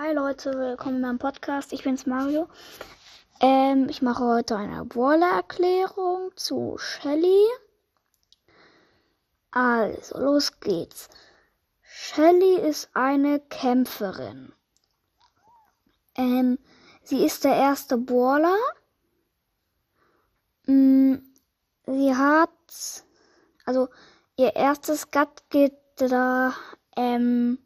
Hi Leute, willkommen meinem Podcast. Ich bin's Mario. Ähm, ich mache heute eine Brawler-Erklärung zu Shelly. Also, los geht's. Shelly ist eine Kämpferin. Ähm, sie ist der erste Brawler. Mm, sie hat, also ihr erstes Gut geht da, ähm,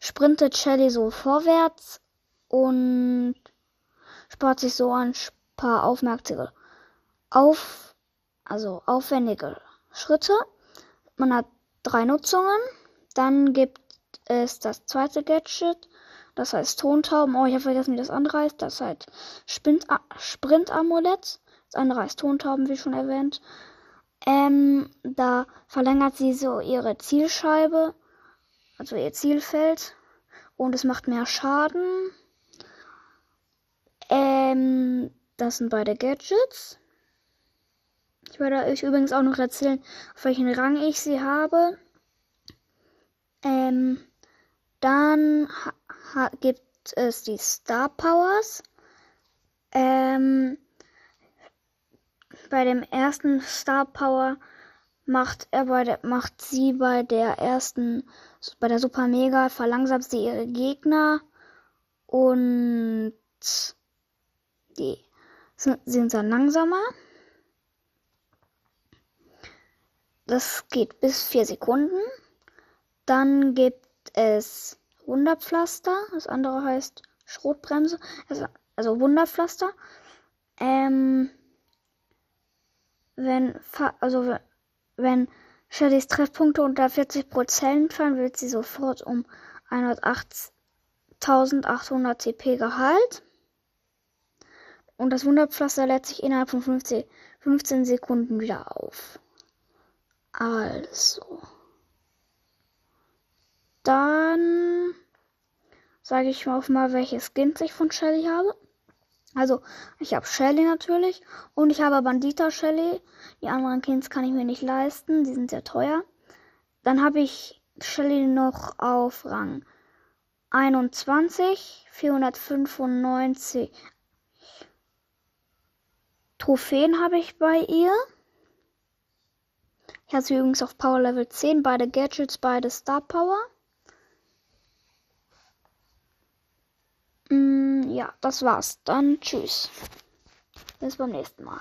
sprintet Shelly so vorwärts und spart sich so ein paar aufmerksame, auf, also aufwendige Schritte. Man hat drei Nutzungen. Dann gibt es das zweite Gadget. Das heißt Tontauben. Oh, ich habe vergessen, wie das andere heißt. Das heißt Sprint-Amulett. Das andere heißt Tontauben, wie schon erwähnt. Ähm, da verlängert sie so ihre Zielscheibe, also ihr Zielfeld. Und es macht mehr Schaden. Ähm, das sind beide Gadgets. Ich werde euch übrigens auch noch erzählen, auf welchen Rang ich sie habe. Ähm, dann gibt es die Star Powers. Ähm, bei dem ersten Star Power macht er bei der, macht sie bei der ersten, bei der Super Mega verlangsamt sie ihre Gegner und die sind, sind dann langsamer. Das geht bis vier Sekunden. Dann gibt es Wunderpflaster. Das andere heißt Schrotbremse. Also, also Wunderpflaster. Ähm, wenn, also wenn Shellys Treffpunkte unter 40% fallen, wird sie sofort um 108.800 CP geheilt. Und das Wunderpflaster lädt sich innerhalb von 15, 15 Sekunden wieder auf. Also. Dann sage ich mal auf mal, welche Skins ich von Shelly habe. Also, ich habe Shelly natürlich und ich habe Bandita Shelly. Die anderen Skins kann ich mir nicht leisten, die sind sehr teuer. Dann habe ich Shelly noch auf Rang 21, 495 Trophäen habe ich bei ihr. Ich habe sie übrigens auf Power Level 10, beide Gadgets, beide Star Power. Ja, das war's. Dann tschüss. Bis beim nächsten Mal.